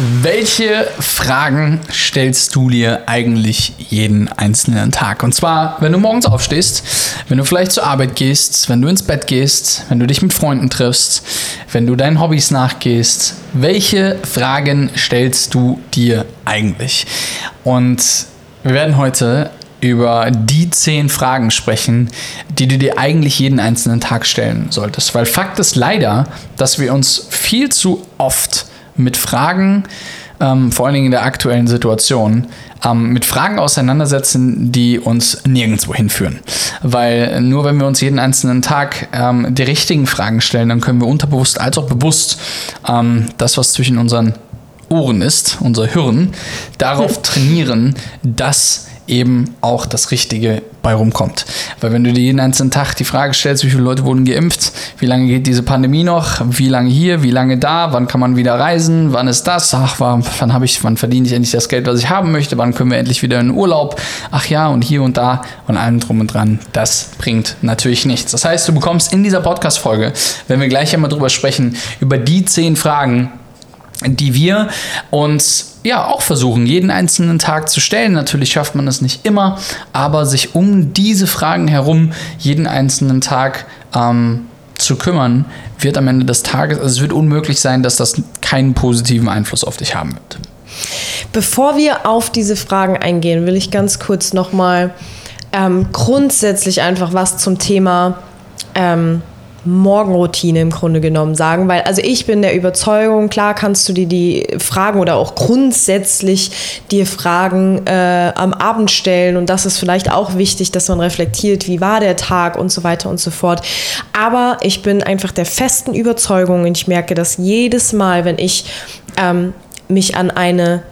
Welche Fragen stellst du dir eigentlich jeden einzelnen Tag? Und zwar, wenn du morgens aufstehst, wenn du vielleicht zur Arbeit gehst, wenn du ins Bett gehst, wenn du dich mit Freunden triffst, wenn du deinen Hobbys nachgehst. Welche Fragen stellst du dir eigentlich? Und wir werden heute über die zehn Fragen sprechen, die du dir eigentlich jeden einzelnen Tag stellen solltest. Weil Fakt ist leider, dass wir uns viel zu oft mit Fragen, ähm, vor allen Dingen in der aktuellen Situation, ähm, mit Fragen auseinandersetzen, die uns nirgendwo hinführen. Weil nur wenn wir uns jeden einzelnen Tag ähm, die richtigen Fragen stellen, dann können wir unterbewusst als auch bewusst ähm, das, was zwischen unseren Ohren ist, unser Hirn, darauf trainieren, dass eben auch das Richtige bei rumkommt. Weil wenn du dir jeden einzelnen Tag die Frage stellst, wie viele Leute wurden geimpft, wie lange geht diese Pandemie noch, wie lange hier, wie lange da, wann kann man wieder reisen, wann ist das, ach, wann, ich, wann verdiene ich endlich das Geld, was ich haben möchte, wann können wir endlich wieder in Urlaub, ach ja, und hier und da und allem drum und dran, das bringt natürlich nichts. Das heißt, du bekommst in dieser Podcast-Folge, wenn wir gleich einmal drüber sprechen, über die zehn Fragen, die wir uns ja auch versuchen, jeden einzelnen Tag zu stellen. Natürlich schafft man es nicht immer, aber sich um diese Fragen herum jeden einzelnen Tag ähm, zu kümmern, wird am Ende des Tages, also es wird unmöglich sein, dass das keinen positiven Einfluss auf dich haben wird. Bevor wir auf diese Fragen eingehen, will ich ganz kurz nochmal ähm, grundsätzlich einfach was zum Thema ähm, Morgenroutine im Grunde genommen sagen, weil also ich bin der Überzeugung, klar kannst du dir die Fragen oder auch grundsätzlich dir Fragen äh, am Abend stellen und das ist vielleicht auch wichtig, dass man reflektiert, wie war der Tag und so weiter und so fort. Aber ich bin einfach der festen Überzeugung und ich merke das jedes Mal, wenn ich ähm, mich an eine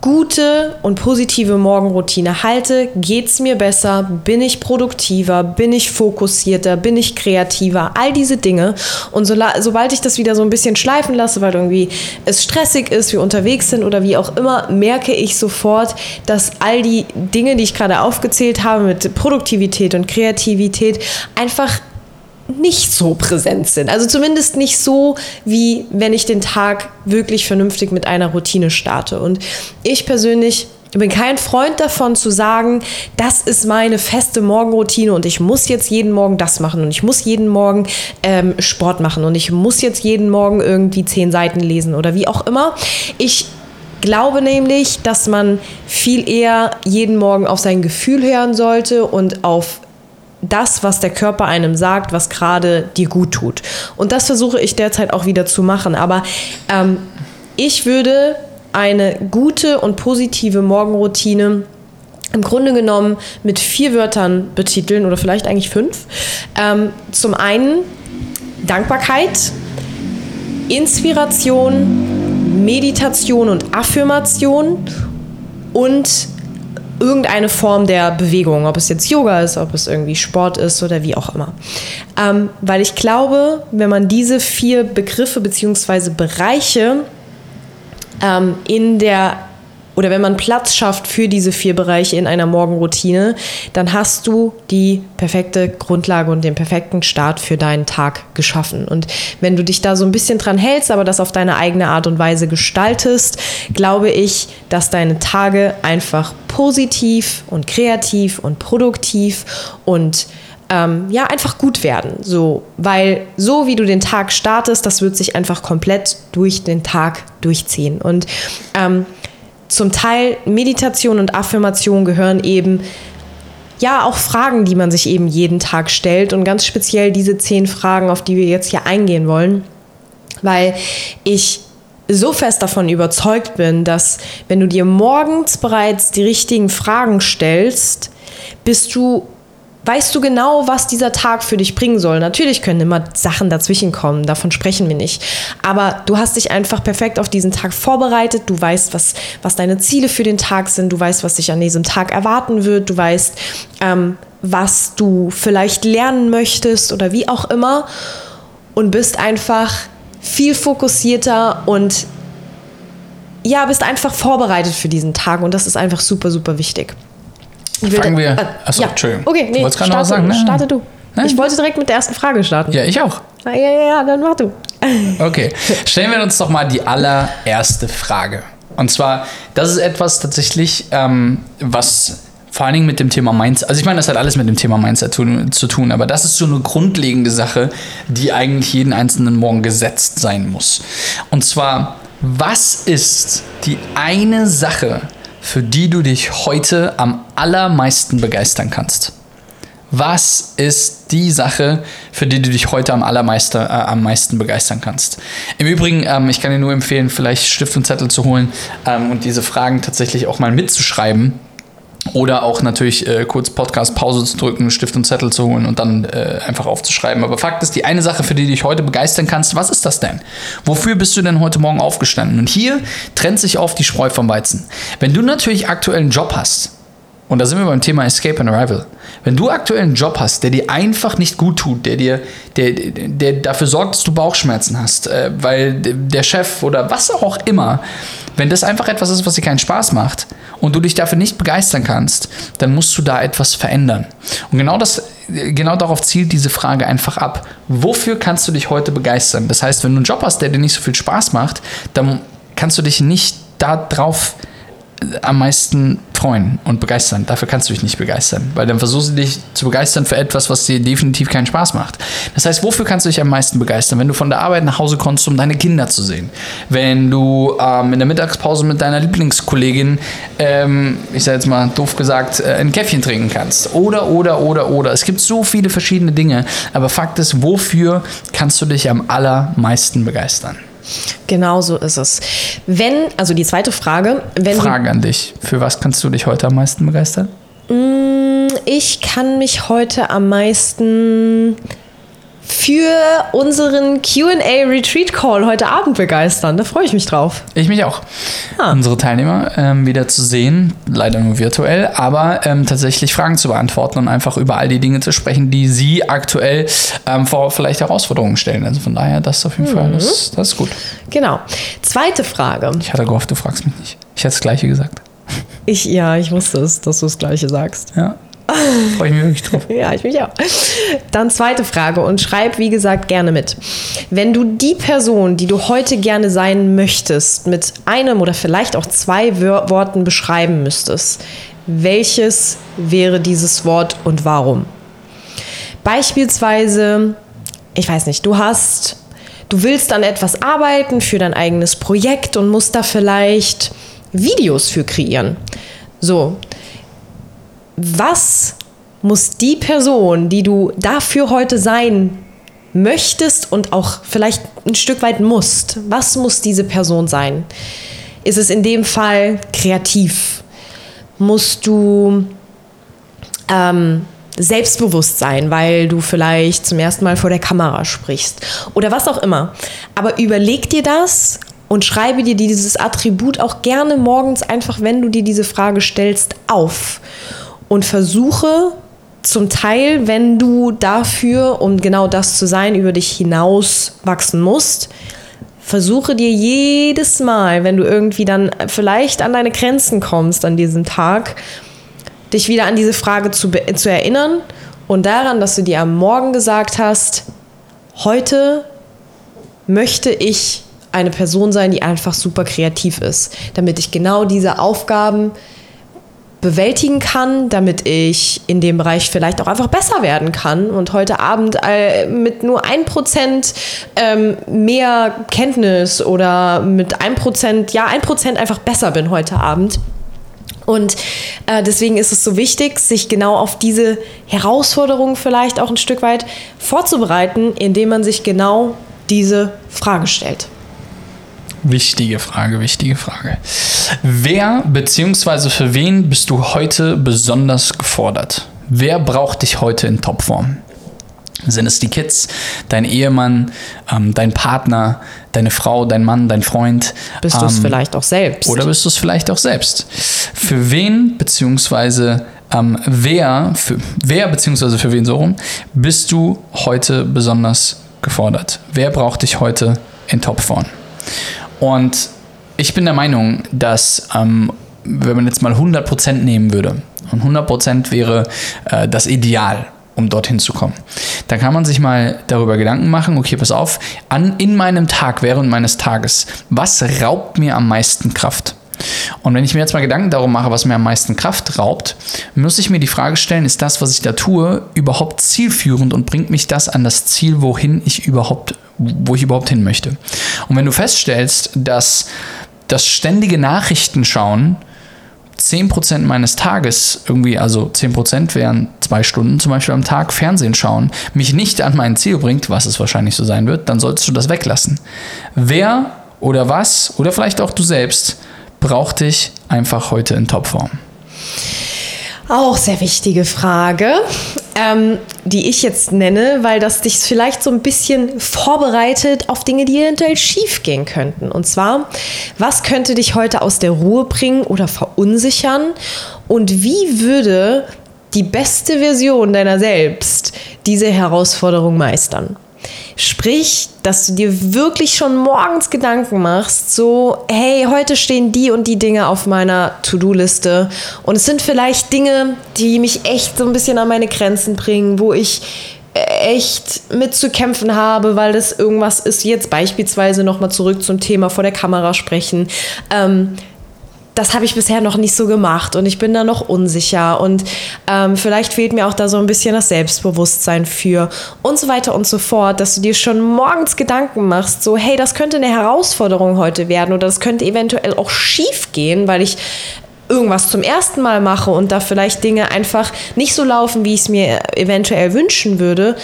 gute und positive Morgenroutine halte, geht es mir besser, bin ich produktiver, bin ich fokussierter, bin ich kreativer, all diese Dinge. Und so, sobald ich das wieder so ein bisschen schleifen lasse, weil irgendwie es stressig ist, wir unterwegs sind oder wie auch immer, merke ich sofort, dass all die Dinge, die ich gerade aufgezählt habe mit Produktivität und Kreativität, einfach nicht so präsent sind. Also zumindest nicht so, wie wenn ich den Tag wirklich vernünftig mit einer Routine starte. Und ich persönlich bin kein Freund davon zu sagen, das ist meine feste Morgenroutine und ich muss jetzt jeden Morgen das machen und ich muss jeden Morgen ähm, Sport machen und ich muss jetzt jeden Morgen irgendwie zehn Seiten lesen oder wie auch immer. Ich glaube nämlich, dass man viel eher jeden Morgen auf sein Gefühl hören sollte und auf das, was der Körper einem sagt, was gerade dir gut tut. Und das versuche ich derzeit auch wieder zu machen. Aber ähm, ich würde eine gute und positive Morgenroutine im Grunde genommen mit vier Wörtern betiteln oder vielleicht eigentlich fünf. Ähm, zum einen Dankbarkeit, Inspiration, Meditation und Affirmation und irgendeine Form der Bewegung, ob es jetzt Yoga ist, ob es irgendwie Sport ist oder wie auch immer. Ähm, weil ich glaube, wenn man diese vier Begriffe bzw. Bereiche ähm, in der oder wenn man Platz schafft für diese vier Bereiche in einer Morgenroutine, dann hast du die perfekte Grundlage und den perfekten Start für deinen Tag geschaffen. Und wenn du dich da so ein bisschen dran hältst, aber das auf deine eigene Art und Weise gestaltest, glaube ich, dass deine Tage einfach positiv und kreativ und produktiv und ähm, ja, einfach gut werden. So, weil so wie du den Tag startest, das wird sich einfach komplett durch den Tag durchziehen. Und ähm, zum Teil Meditation und Affirmation gehören eben ja auch Fragen, die man sich eben jeden Tag stellt und ganz speziell diese zehn Fragen, auf die wir jetzt hier eingehen wollen, weil ich so fest davon überzeugt bin, dass wenn du dir morgens bereits die richtigen Fragen stellst, bist du weißt du genau, was dieser Tag für dich bringen soll. Natürlich können immer Sachen dazwischen kommen, davon sprechen wir nicht. Aber du hast dich einfach perfekt auf diesen Tag vorbereitet. Du weißt, was, was deine Ziele für den Tag sind. Du weißt, was dich an diesem Tag erwarten wird. Du weißt, ähm, was du vielleicht lernen möchtest oder wie auch immer und bist einfach viel fokussierter und ja, bist einfach vorbereitet für diesen Tag und das ist einfach super, super wichtig. Fangen wir. äh, Achso, ja. Entschuldigung. Okay, nee, du gerade noch was sagen, ne? starte du. Nein. Ich wollte direkt mit der ersten Frage starten. Ja, ich auch. Ah, ja, ja, ja, dann mach du. Okay, stellen wir uns doch mal die allererste Frage. Und zwar, das ist etwas tatsächlich, ähm, was vor allen Dingen mit dem Thema Mindset, also ich meine, das hat alles mit dem Thema Mindset zu, zu tun, aber das ist so eine grundlegende Sache, die eigentlich jeden einzelnen Morgen gesetzt sein muss. Und zwar, was ist die eine Sache, für die du dich heute am allermeisten begeistern kannst? Was ist die Sache, für die du dich heute am allermeisten, äh, am meisten begeistern kannst? Im Übrigen, ähm, ich kann dir nur empfehlen, vielleicht Stift und Zettel zu holen ähm, und diese Fragen tatsächlich auch mal mitzuschreiben. Oder auch natürlich äh, kurz Podcast Pause zu drücken, Stift und Zettel zu holen und dann äh, einfach aufzuschreiben. Aber Fakt ist, die eine Sache, für die du dich heute begeistern kannst, was ist das denn? Wofür bist du denn heute Morgen aufgestanden? Und hier trennt sich auf die Spreu vom Weizen. Wenn du natürlich aktuell einen Job hast, und da sind wir beim Thema Escape and Arrival. Wenn du aktuell einen Job hast, der dir einfach nicht gut tut, der dir, der, der dafür sorgt, dass du Bauchschmerzen hast, äh, weil der Chef oder was auch immer, wenn das einfach etwas ist, was dir keinen Spaß macht und du dich dafür nicht begeistern kannst, dann musst du da etwas verändern. Und genau das, genau darauf zielt diese Frage einfach ab. Wofür kannst du dich heute begeistern? Das heißt, wenn du einen Job hast, der dir nicht so viel Spaß macht, dann kannst du dich nicht darauf am meisten freuen und begeistern. Dafür kannst du dich nicht begeistern, weil dann versuchst du dich zu begeistern für etwas, was dir definitiv keinen Spaß macht. Das heißt, wofür kannst du dich am meisten begeistern? Wenn du von der Arbeit nach Hause kommst, um deine Kinder zu sehen. Wenn du ähm, in der Mittagspause mit deiner Lieblingskollegin, ähm, ich sag jetzt mal doof gesagt, äh, ein Käffchen trinken kannst. Oder, oder, oder, oder. Es gibt so viele verschiedene Dinge. Aber Fakt ist, wofür kannst du dich am allermeisten begeistern? Genau so ist es. Wenn, also die zweite Frage, wenn Frage an dich. Für was kannst du dich heute am meisten begeistern? du, ich kann mich heute am meisten für unseren QA Retreat Call heute Abend begeistern. Da freue ich mich drauf. Ich mich auch. Ah. Unsere Teilnehmer ähm, wieder zu sehen, leider nur virtuell, aber ähm, tatsächlich Fragen zu beantworten und einfach über all die Dinge zu sprechen, die sie aktuell ähm, vor vielleicht Herausforderungen stellen. Also von daher, das auf jeden Mhm. Fall, das, das ist gut. Genau. Zweite Frage. Ich hatte gehofft, du fragst mich nicht. Ich hätte das Gleiche gesagt. Ich, ja, ich wusste es, dass du das Gleiche sagst. Ja. Freue ich mich wirklich drauf. Ja, ich mich auch. Dann zweite Frage und schreib, wie gesagt, gerne mit. Wenn du die Person, die du heute gerne sein möchtest, mit einem oder vielleicht auch zwei Wör- Worten beschreiben müsstest, welches wäre dieses Wort und warum? Beispielsweise, ich weiß nicht, du hast, du willst an etwas arbeiten für dein eigenes Projekt und musst da vielleicht Videos für kreieren. So, was muss die Person, die du dafür heute sein möchtest und auch vielleicht ein Stück weit musst, was muss diese Person sein? Ist es in dem Fall kreativ? Musst du ähm, selbstbewusst sein, weil du vielleicht zum ersten Mal vor der Kamera sprichst oder was auch immer. Aber überleg dir das und schreibe dir dieses Attribut auch gerne morgens einfach, wenn du dir diese Frage stellst, auf und versuche zum Teil, wenn du dafür, um genau das zu sein, über dich hinaus wachsen musst, versuche dir jedes Mal, wenn du irgendwie dann vielleicht an deine Grenzen kommst an diesem Tag, dich wieder an diese Frage zu, zu erinnern und daran, dass du dir am Morgen gesagt hast, heute möchte ich eine Person sein, die einfach super kreativ ist, damit ich genau diese Aufgaben bewältigen kann, damit ich in dem Bereich vielleicht auch einfach besser werden kann und heute Abend äh, mit nur ein Prozent ähm, mehr Kenntnis oder mit ein Prozent, ja, ein Prozent einfach besser bin heute Abend. Und äh, deswegen ist es so wichtig, sich genau auf diese Herausforderung vielleicht auch ein Stück weit vorzubereiten, indem man sich genau diese Frage stellt. Wichtige Frage, wichtige Frage. Wer bzw. für wen bist du heute besonders gefordert? Wer braucht dich heute in Topform? Sind es die Kids, dein Ehemann, ähm, dein Partner, deine Frau, dein Mann, dein Freund? Bist du es ähm, vielleicht auch selbst? Oder bist du es vielleicht auch selbst? Für wen bzw. ähm, wer, für, wer beziehungsweise für wen so rum, bist du heute besonders gefordert? Wer braucht dich heute in Topform? Und ich bin der Meinung, dass ähm, wenn man jetzt mal 100% nehmen würde, und 100% wäre äh, das Ideal, um dorthin zu kommen. Dann kann man sich mal darüber Gedanken machen, okay, pass auf, an, in meinem Tag, während meines Tages, was raubt mir am meisten Kraft? Und wenn ich mir jetzt mal Gedanken darum mache, was mir am meisten Kraft raubt, muss ich mir die Frage stellen, ist das, was ich da tue, überhaupt zielführend und bringt mich das an das Ziel, wohin ich überhaupt, wo ich überhaupt hin möchte? Und wenn du feststellst, dass das ständige Nachrichtenschauen 10% meines Tages irgendwie, also 10% wären zwei Stunden zum Beispiel am Tag Fernsehen schauen, mich nicht an mein Ziel bringt, was es wahrscheinlich so sein wird, dann solltest du das weglassen. Wer oder was oder vielleicht auch du selbst braucht dich einfach heute in Topform? Auch sehr wichtige Frage, ähm, die ich jetzt nenne, weil das dich vielleicht so ein bisschen vorbereitet auf Dinge, die eventuell schief gehen könnten. Und zwar, was könnte dich heute aus der Ruhe bringen oder verunsichern? Und wie würde die beste Version deiner selbst diese Herausforderung meistern? Sprich, dass du dir wirklich schon morgens Gedanken machst, so, hey, heute stehen die und die Dinge auf meiner To-Do-Liste und es sind vielleicht Dinge, die mich echt so ein bisschen an meine Grenzen bringen, wo ich äh, echt mitzukämpfen habe, weil das irgendwas ist, jetzt beispielsweise nochmal zurück zum Thema vor der Kamera sprechen. Ähm, das habe ich bisher noch nicht so gemacht und ich bin da noch unsicher und ähm, vielleicht fehlt mir auch da so ein bisschen das Selbstbewusstsein für und so weiter und so fort, dass du dir schon morgens Gedanken machst, so hey, das könnte eine Herausforderung heute werden oder das könnte eventuell auch schief gehen, weil ich irgendwas zum ersten Mal mache und da vielleicht Dinge einfach nicht so laufen, wie ich es mir eventuell wünschen würde.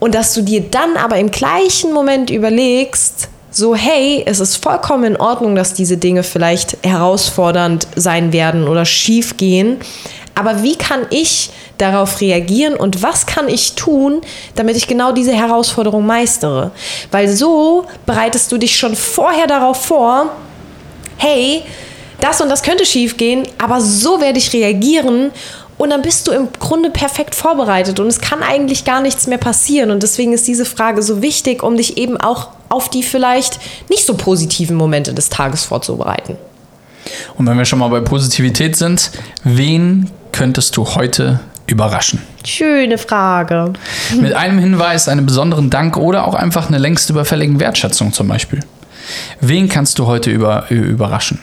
Und dass du dir dann aber im gleichen Moment überlegst, so, hey, es ist vollkommen in Ordnung, dass diese Dinge vielleicht herausfordernd sein werden oder schief gehen. Aber wie kann ich darauf reagieren und was kann ich tun, damit ich genau diese Herausforderung meistere? Weil so bereitest du dich schon vorher darauf vor, hey, das und das könnte schief gehen, aber so werde ich reagieren und dann bist du im Grunde perfekt vorbereitet und es kann eigentlich gar nichts mehr passieren. Und deswegen ist diese Frage so wichtig, um dich eben auch auf die vielleicht nicht so positiven Momente des Tages vorzubereiten. Und wenn wir schon mal bei Positivität sind, wen könntest du heute überraschen? Schöne Frage. Mit einem Hinweis, einem besonderen Dank oder auch einfach eine längst überfälligen Wertschätzung zum Beispiel. Wen kannst du heute über, überraschen?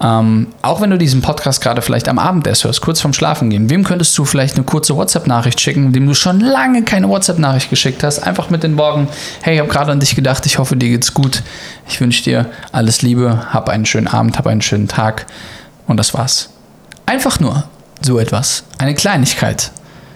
Ähm, auch wenn du diesen Podcast gerade vielleicht am Abend erst hörst, kurz vorm Schlafen gehen, wem könntest du vielleicht eine kurze WhatsApp-Nachricht schicken, dem du schon lange keine WhatsApp-Nachricht geschickt hast? Einfach mit den Worten: Hey, ich habe gerade an dich gedacht, ich hoffe, dir geht's gut. Ich wünsche dir alles Liebe, hab einen schönen Abend, hab einen schönen Tag. Und das war's. Einfach nur so etwas. Eine Kleinigkeit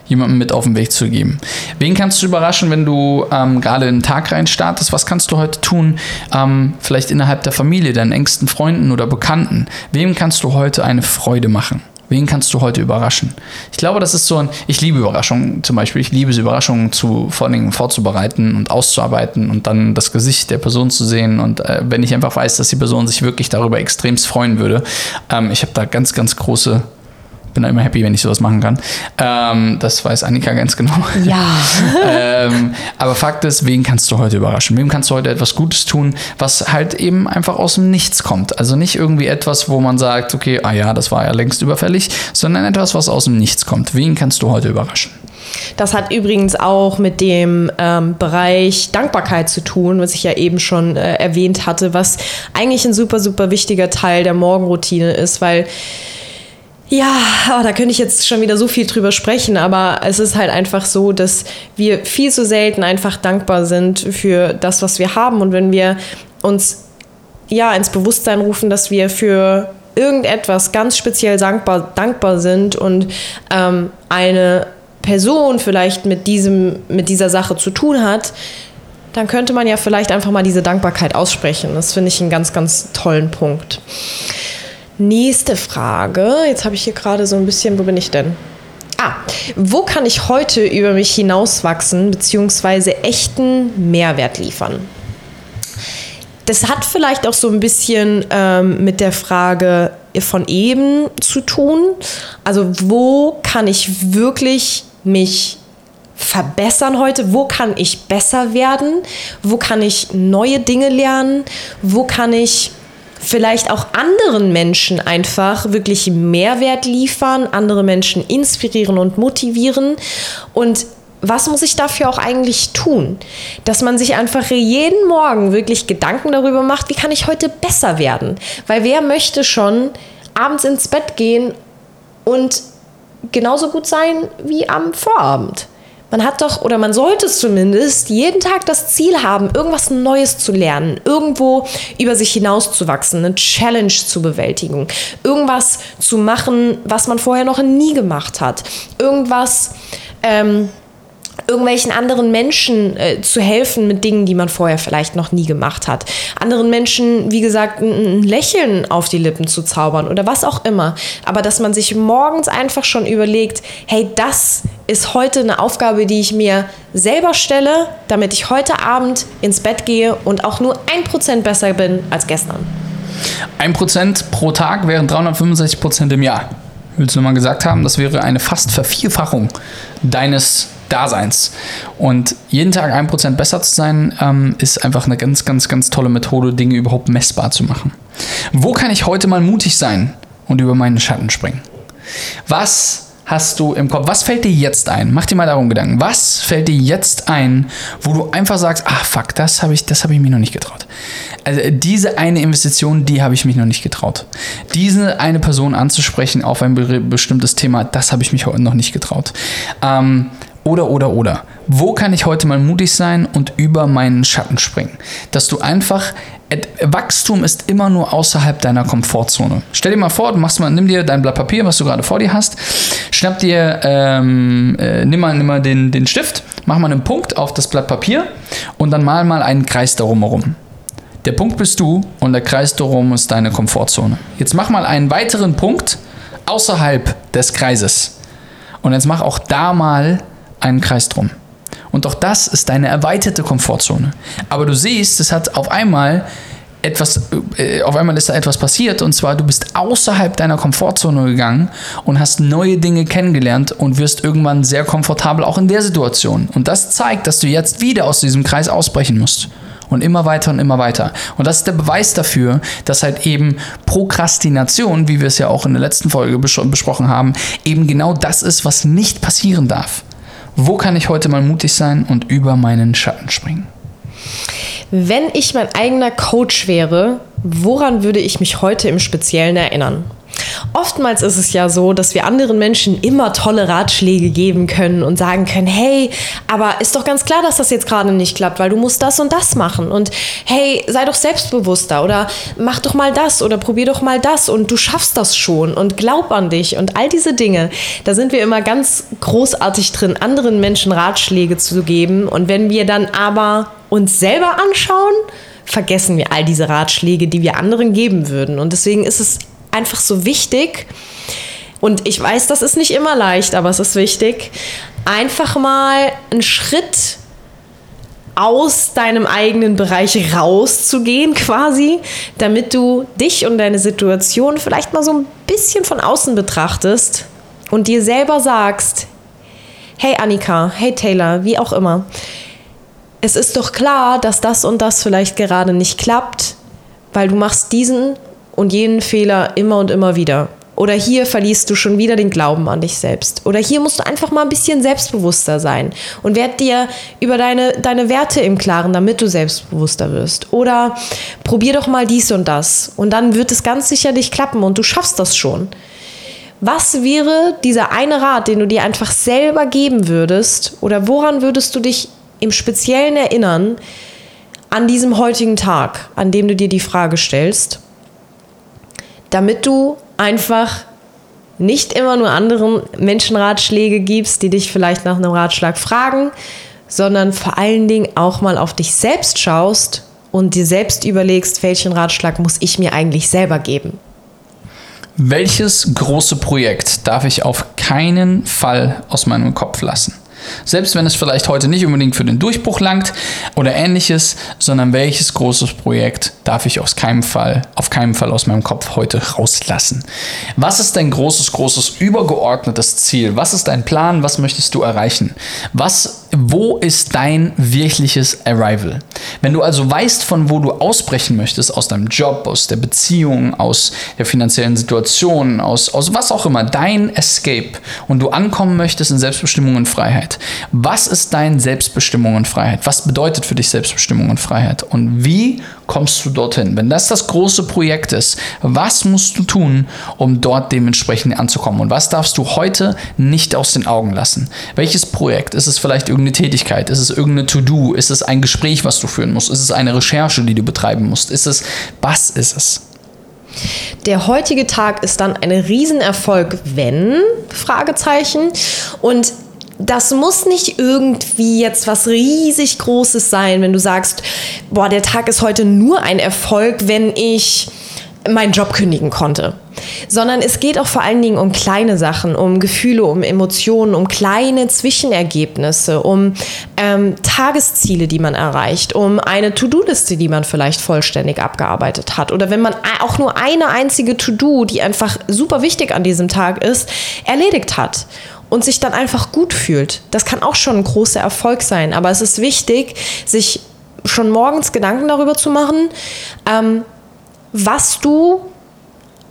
jemandem mit auf den Weg zu geben. Wen kannst du überraschen, wenn du ähm, gerade in den Tag rein startest? Was kannst du heute tun? Ähm, vielleicht innerhalb der Familie, deinen engsten Freunden oder Bekannten. Wem kannst du heute eine Freude machen? Wen kannst du heute überraschen? Ich glaube, das ist so ein. Ich liebe Überraschungen zum Beispiel. Ich liebe es, Überraschungen zu, vor Dingen vorzubereiten und auszuarbeiten und dann das Gesicht der Person zu sehen. Und äh, wenn ich einfach weiß, dass die Person sich wirklich darüber extremst freuen würde, ähm, ich habe da ganz, ganz große bin da immer happy, wenn ich sowas machen kann. Ähm, das weiß Annika ganz genau. Ja. ähm, aber Fakt ist, wen kannst du heute überraschen? Wem kannst du heute etwas Gutes tun, was halt eben einfach aus dem Nichts kommt? Also nicht irgendwie etwas, wo man sagt, okay, ah ja, das war ja längst überfällig, sondern etwas, was aus dem Nichts kommt. Wen kannst du heute überraschen? Das hat übrigens auch mit dem ähm, Bereich Dankbarkeit zu tun, was ich ja eben schon äh, erwähnt hatte, was eigentlich ein super, super wichtiger Teil der Morgenroutine ist, weil ja, da könnte ich jetzt schon wieder so viel drüber sprechen, aber es ist halt einfach so, dass wir viel zu selten einfach dankbar sind für das, was wir haben. Und wenn wir uns ja ins Bewusstsein rufen, dass wir für irgendetwas ganz speziell dankbar, dankbar sind und ähm, eine Person vielleicht mit, diesem, mit dieser Sache zu tun hat, dann könnte man ja vielleicht einfach mal diese Dankbarkeit aussprechen. Das finde ich einen ganz, ganz tollen Punkt. Nächste Frage. Jetzt habe ich hier gerade so ein bisschen, wo bin ich denn? Ah, wo kann ich heute über mich hinauswachsen bzw. echten Mehrwert liefern? Das hat vielleicht auch so ein bisschen ähm, mit der Frage von eben zu tun. Also wo kann ich wirklich mich verbessern heute? Wo kann ich besser werden? Wo kann ich neue Dinge lernen? Wo kann ich vielleicht auch anderen Menschen einfach wirklich Mehrwert liefern, andere Menschen inspirieren und motivieren und was muss ich dafür auch eigentlich tun? Dass man sich einfach jeden Morgen wirklich Gedanken darüber macht, wie kann ich heute besser werden? Weil wer möchte schon abends ins Bett gehen und genauso gut sein wie am Vorabend? Man hat doch, oder man sollte zumindest jeden Tag das Ziel haben, irgendwas Neues zu lernen, irgendwo über sich hinauszuwachsen, eine Challenge zu bewältigen, irgendwas zu machen, was man vorher noch nie gemacht hat, irgendwas ähm, irgendwelchen anderen Menschen äh, zu helfen mit Dingen, die man vorher vielleicht noch nie gemacht hat. Anderen Menschen, wie gesagt, ein, ein, Lächeln auf die Lippen zu zaubern oder was auch immer. Aber dass man sich morgens einfach schon überlegt, hey, das ist heute eine Aufgabe, die ich mir selber stelle, damit ich heute Abend ins Bett gehe und auch nur ein Prozent besser bin als gestern. Ein Prozent pro Tag wären 365 Prozent im Jahr. Willst du mal gesagt haben, das wäre eine fast Vervierfachung deines Daseins. Und jeden Tag ein Prozent besser zu sein, ähm, ist einfach eine ganz, ganz, ganz tolle Methode, Dinge überhaupt messbar zu machen. Wo kann ich heute mal mutig sein und über meinen Schatten springen? Was hast du im Kopf? Was fällt dir jetzt ein? Mach dir mal darum Gedanken. Was fällt dir jetzt ein, wo du einfach sagst, ach fuck, das habe ich, das ich mir noch nicht getraut. Also diese eine Investition, die habe ich mich noch nicht getraut. Diese eine Person anzusprechen auf ein bestimmtes Thema, das habe ich mich heute noch nicht getraut. Ähm, oder, oder, oder. Wo kann ich heute mal mutig sein und über meinen Schatten springen? Dass du einfach Wachstum ist immer nur außerhalb deiner Komfortzone. Stell dir mal vor, du machst mal, nimm dir dein Blatt Papier, was du gerade vor dir hast, schnapp dir, ähm, äh, nimm mal, nimm mal den, den Stift, mach mal einen Punkt auf das Blatt Papier und dann mal mal einen Kreis darum herum. Der Punkt bist du und der Kreis darum ist deine Komfortzone. Jetzt mach mal einen weiteren Punkt außerhalb des Kreises. Und jetzt mach auch da mal einen Kreis drum. Und auch das ist deine erweiterte Komfortzone. Aber du siehst, es hat auf einmal etwas, äh, auf einmal ist da etwas passiert und zwar du bist außerhalb deiner Komfortzone gegangen und hast neue Dinge kennengelernt und wirst irgendwann sehr komfortabel auch in der Situation. Und das zeigt, dass du jetzt wieder aus diesem Kreis ausbrechen musst. Und immer weiter und immer weiter. Und das ist der Beweis dafür, dass halt eben Prokrastination, wie wir es ja auch in der letzten Folge besprochen haben, eben genau das ist, was nicht passieren darf. Wo kann ich heute mal mutig sein und über meinen Schatten springen? Wenn ich mein eigener Coach wäre, woran würde ich mich heute im Speziellen erinnern? Oftmals ist es ja so, dass wir anderen Menschen immer tolle Ratschläge geben können und sagen können, hey, aber ist doch ganz klar, dass das jetzt gerade nicht klappt, weil du musst das und das machen. Und hey, sei doch selbstbewusster oder mach doch mal das oder probier doch mal das und du schaffst das schon und glaub an dich und all diese Dinge. Da sind wir immer ganz großartig drin, anderen Menschen Ratschläge zu geben. Und wenn wir dann aber uns selber anschauen, vergessen wir all diese Ratschläge, die wir anderen geben würden. Und deswegen ist es einfach so wichtig. Und ich weiß, das ist nicht immer leicht, aber es ist wichtig, einfach mal einen Schritt aus deinem eigenen Bereich rauszugehen quasi, damit du dich und deine Situation vielleicht mal so ein bisschen von außen betrachtest und dir selber sagst, hey Annika, hey Taylor, wie auch immer, es ist doch klar, dass das und das vielleicht gerade nicht klappt, weil du machst diesen und jenen Fehler immer und immer wieder. Oder hier verlierst du schon wieder den Glauben an dich selbst. Oder hier musst du einfach mal ein bisschen selbstbewusster sein und werd dir über deine, deine Werte im Klaren, damit du selbstbewusster wirst. Oder probier doch mal dies und das. Und dann wird es ganz sicherlich klappen und du schaffst das schon. Was wäre dieser eine Rat, den du dir einfach selber geben würdest? Oder woran würdest du dich im Speziellen erinnern an diesem heutigen Tag, an dem du dir die Frage stellst? Damit du einfach nicht immer nur anderen Menschen Ratschläge gibst, die dich vielleicht nach einem Ratschlag fragen, sondern vor allen Dingen auch mal auf dich selbst schaust und dir selbst überlegst, welchen Ratschlag muss ich mir eigentlich selber geben. Welches große Projekt darf ich auf keinen Fall aus meinem Kopf lassen? Selbst wenn es vielleicht heute nicht unbedingt für den Durchbruch langt oder ähnliches, sondern welches großes Projekt darf ich aus keinem Fall, auf keinen Fall aus meinem Kopf heute rauslassen? Was ist dein großes, großes übergeordnetes Ziel? Was ist dein Plan? Was möchtest du erreichen? Was, wo ist dein wirkliches Arrival? Wenn du also weißt, von wo du ausbrechen möchtest, aus deinem Job, aus der Beziehung, aus der finanziellen Situation, aus, aus was auch immer, dein Escape und du ankommen möchtest in Selbstbestimmung und Freiheit. Was ist dein Selbstbestimmung und Freiheit? Was bedeutet für dich Selbstbestimmung und Freiheit? Und wie kommst du dorthin? Wenn das das große Projekt ist, was musst du tun, um dort dementsprechend anzukommen? Und was darfst du heute nicht aus den Augen lassen? Welches Projekt? Ist es vielleicht irgendeine Tätigkeit? Ist es irgendeine To-Do? Ist es ein Gespräch, was du führen musst? Ist es eine Recherche, die du betreiben musst? Ist es, was ist es? Der heutige Tag ist dann ein Riesenerfolg, wenn? Fragezeichen. Und das muss nicht irgendwie jetzt was riesig Großes sein, wenn du sagst, boah, der Tag ist heute nur ein Erfolg, wenn ich meinen Job kündigen konnte. Sondern es geht auch vor allen Dingen um kleine Sachen, um Gefühle, um Emotionen, um kleine Zwischenergebnisse, um ähm, Tagesziele, die man erreicht, um eine To-Do-Liste, die man vielleicht vollständig abgearbeitet hat. Oder wenn man auch nur eine einzige To-Do, die einfach super wichtig an diesem Tag ist, erledigt hat und sich dann einfach gut fühlt. Das kann auch schon ein großer Erfolg sein. Aber es ist wichtig, sich schon morgens Gedanken darüber zu machen, ähm, was du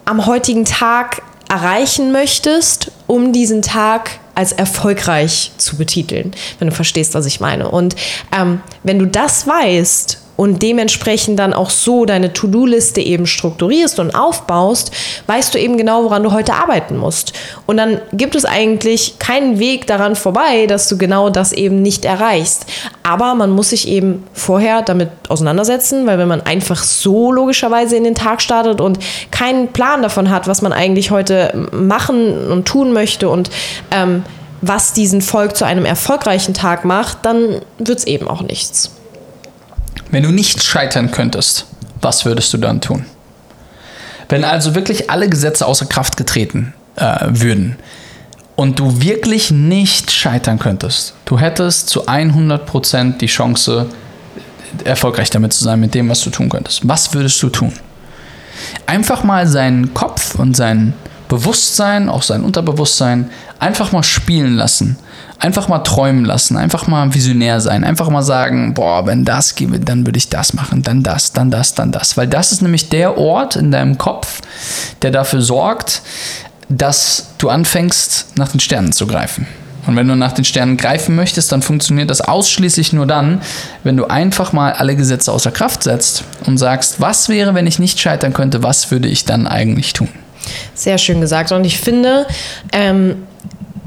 am heutigen Tag erreichen möchtest, um diesen Tag als erfolgreich zu betiteln, wenn du verstehst, was ich meine. Und ähm, wenn du das weißt und dementsprechend dann auch so deine To-Do-Liste eben strukturierst und aufbaust, weißt du eben genau, woran du heute arbeiten musst. Und dann gibt es eigentlich keinen Weg daran vorbei, dass du genau das eben nicht erreichst. Aber man muss sich eben vorher damit auseinandersetzen, weil wenn man einfach so logischerweise in den Tag startet und keinen Plan davon hat, was man eigentlich heute machen und tun möchte und ähm, was diesen Volk zu einem erfolgreichen Tag macht, dann wird es eben auch nichts. Wenn du nicht scheitern könntest, was würdest du dann tun? Wenn also wirklich alle Gesetze außer Kraft getreten äh, würden und du wirklich nicht scheitern könntest, du hättest zu 100% die Chance, erfolgreich damit zu sein, mit dem, was du tun könntest. Was würdest du tun? Einfach mal seinen Kopf und sein Bewusstsein, auch sein Unterbewusstsein, einfach mal spielen lassen einfach mal träumen lassen, einfach mal visionär sein, einfach mal sagen, boah, wenn das gäbe, dann würde ich das machen, dann das, dann das, dann das. Weil das ist nämlich der Ort in deinem Kopf, der dafür sorgt, dass du anfängst, nach den Sternen zu greifen. Und wenn du nach den Sternen greifen möchtest, dann funktioniert das ausschließlich nur dann, wenn du einfach mal alle Gesetze außer Kraft setzt und sagst, was wäre, wenn ich nicht scheitern könnte, was würde ich dann eigentlich tun? Sehr schön gesagt. Und ich finde, ähm,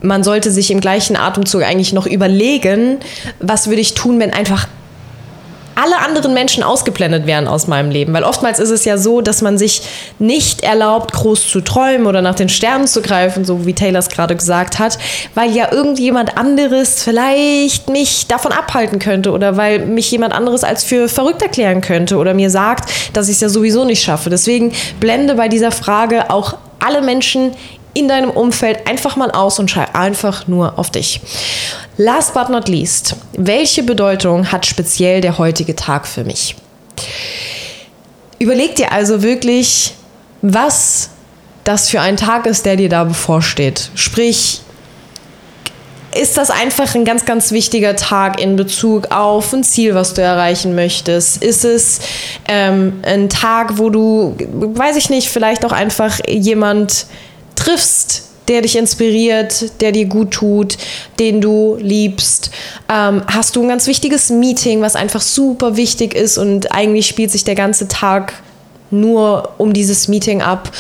man sollte sich im gleichen Atemzug eigentlich noch überlegen, was würde ich tun, wenn einfach alle anderen Menschen ausgeblendet wären aus meinem Leben. Weil oftmals ist es ja so, dass man sich nicht erlaubt, groß zu träumen oder nach den Sternen zu greifen, so wie Taylor es gerade gesagt hat, weil ja irgendjemand anderes vielleicht mich davon abhalten könnte oder weil mich jemand anderes als für verrückt erklären könnte oder mir sagt, dass ich es ja sowieso nicht schaffe. Deswegen blende bei dieser Frage auch alle Menschen in deinem Umfeld einfach mal aus und schau einfach nur auf dich. Last but not least, welche Bedeutung hat speziell der heutige Tag für mich? Überleg dir also wirklich, was das für ein Tag ist, der dir da bevorsteht. Sprich, ist das einfach ein ganz, ganz wichtiger Tag in Bezug auf ein Ziel, was du erreichen möchtest? Ist es ähm, ein Tag, wo du, weiß ich nicht, vielleicht auch einfach jemand triffst, der dich inspiriert, der dir gut tut, den du liebst. Ähm, hast du ein ganz wichtiges Meeting, was einfach super wichtig ist und eigentlich spielt sich der ganze Tag nur um dieses Meeting ab.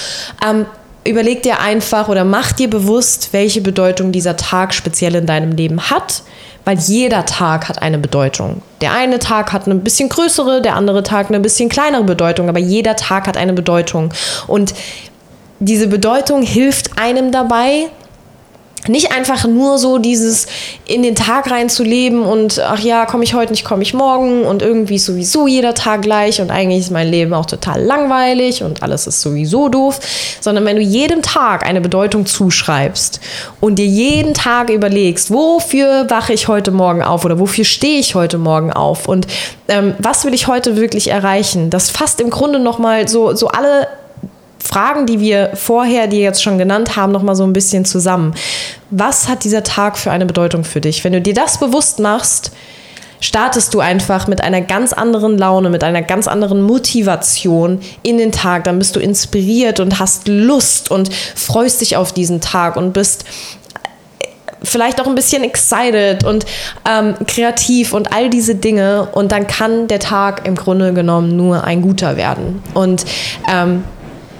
Ähm, überleg dir einfach oder mach dir bewusst, welche Bedeutung dieser Tag speziell in deinem Leben hat, weil jeder Tag hat eine Bedeutung. Der eine Tag hat eine bisschen größere, der andere Tag eine bisschen kleinere Bedeutung, aber jeder Tag hat eine Bedeutung. Und diese Bedeutung hilft einem dabei, nicht einfach nur so dieses in den Tag reinzuleben und ach ja, komme ich heute nicht, komme ich morgen und irgendwie ist sowieso jeder Tag gleich und eigentlich ist mein Leben auch total langweilig und alles ist sowieso doof, sondern wenn du jedem Tag eine Bedeutung zuschreibst und dir jeden Tag überlegst, wofür wache ich heute Morgen auf oder wofür stehe ich heute Morgen auf und ähm, was will ich heute wirklich erreichen, das fasst im Grunde nochmal so, so alle Fragen, die wir vorher, die jetzt schon genannt haben, noch mal so ein bisschen zusammen. Was hat dieser Tag für eine Bedeutung für dich? Wenn du dir das bewusst machst, startest du einfach mit einer ganz anderen Laune, mit einer ganz anderen Motivation in den Tag. Dann bist du inspiriert und hast Lust und freust dich auf diesen Tag und bist äh, vielleicht auch ein bisschen excited und ähm, kreativ und all diese Dinge. Und dann kann der Tag im Grunde genommen nur ein guter werden. Und ähm,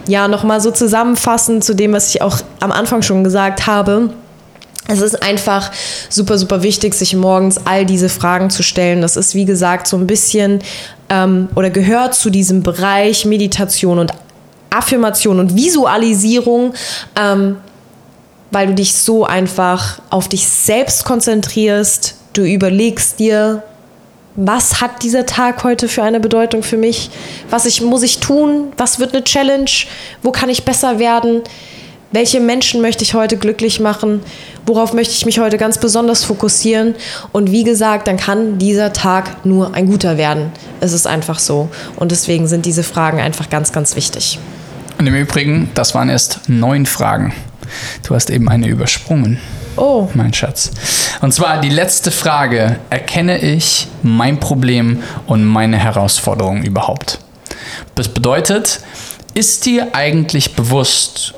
ja, nochmal so zusammenfassend zu dem, was ich auch am Anfang schon gesagt habe. Es ist einfach super, super wichtig, sich morgens all diese Fragen zu stellen. Das ist, wie gesagt, so ein bisschen ähm, oder gehört zu diesem Bereich Meditation und Affirmation und Visualisierung, ähm, weil du dich so einfach auf dich selbst konzentrierst. Du überlegst dir, was hat dieser Tag heute für eine Bedeutung für mich? Was ich, muss ich tun? Was wird eine Challenge? Wo kann ich besser werden? Welche Menschen möchte ich heute glücklich machen? Worauf möchte ich mich heute ganz besonders fokussieren? Und wie gesagt, dann kann dieser Tag nur ein guter werden. Es ist einfach so. Und deswegen sind diese Fragen einfach ganz, ganz wichtig. Und im Übrigen, das waren erst neun Fragen. Du hast eben eine übersprungen. Oh. Mein Schatz. Und zwar die letzte Frage. Erkenne ich mein Problem und meine Herausforderung überhaupt? Das bedeutet, ist dir eigentlich bewusst,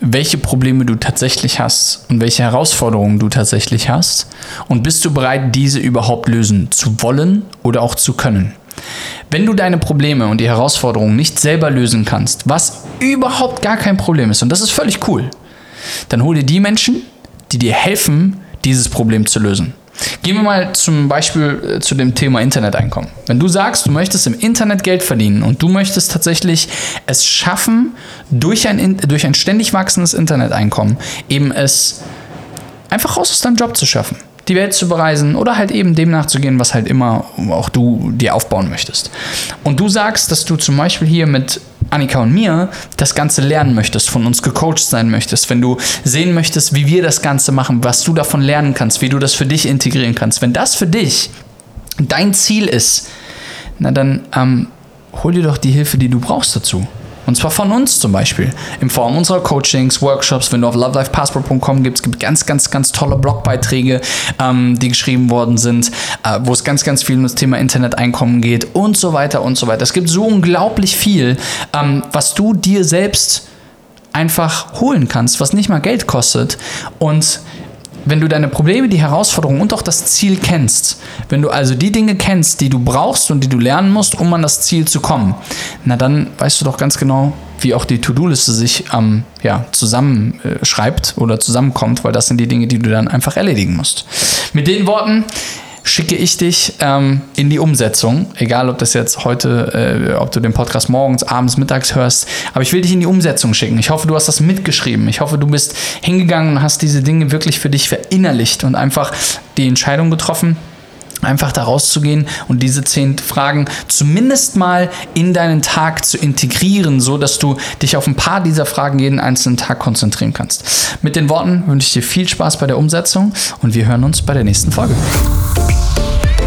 welche Probleme du tatsächlich hast und welche Herausforderungen du tatsächlich hast? Und bist du bereit, diese überhaupt lösen zu wollen oder auch zu können? Wenn du deine Probleme und die Herausforderungen nicht selber lösen kannst, was überhaupt gar kein Problem ist, und das ist völlig cool, dann hol dir die Menschen, die dir helfen, dieses Problem zu lösen. Gehen wir mal zum Beispiel äh, zu dem Thema Interneteinkommen. Wenn du sagst, du möchtest im Internet Geld verdienen und du möchtest tatsächlich es schaffen, durch ein, durch ein ständig wachsendes Interneteinkommen eben es einfach raus aus deinem Job zu schaffen, die Welt zu bereisen oder halt eben dem nachzugehen, was halt immer auch du dir aufbauen möchtest. Und du sagst, dass du zum Beispiel hier mit Annika und mir das Ganze lernen möchtest, von uns gecoacht sein möchtest, wenn du sehen möchtest, wie wir das Ganze machen, was du davon lernen kannst, wie du das für dich integrieren kannst, wenn das für dich dein Ziel ist, na dann ähm, hol dir doch die Hilfe, die du brauchst dazu. Und zwar von uns zum Beispiel. In Form unserer Coachings, Workshops. Wenn du auf lovelifepassport.com gibst, gibt ganz, ganz, ganz tolle Blogbeiträge, ähm, die geschrieben worden sind, äh, wo es ganz, ganz viel um das Thema Internet-Einkommen geht und so weiter und so weiter. Es gibt so unglaublich viel, ähm, was du dir selbst einfach holen kannst, was nicht mal Geld kostet. Und wenn du deine Probleme, die Herausforderungen und auch das Ziel kennst, wenn du also die Dinge kennst, die du brauchst und die du lernen musst, um an das Ziel zu kommen, na dann weißt du doch ganz genau, wie auch die To-Do-Liste sich ähm, ja, zusammenschreibt äh, oder zusammenkommt, weil das sind die Dinge, die du dann einfach erledigen musst. Mit den Worten schicke ich dich ähm, in die Umsetzung. Egal, ob das jetzt heute, äh, ob du den Podcast morgens, abends, mittags hörst. Aber ich will dich in die Umsetzung schicken. Ich hoffe, du hast das mitgeschrieben. Ich hoffe, du bist hingegangen und hast diese Dinge wirklich für dich verinnerlicht und einfach die Entscheidung getroffen einfach da rauszugehen und diese zehn Fragen zumindest mal in deinen Tag zu integrieren, so dass du dich auf ein paar dieser Fragen jeden einzelnen Tag konzentrieren kannst. Mit den Worten wünsche ich dir viel Spaß bei der Umsetzung und wir hören uns bei der nächsten Folge.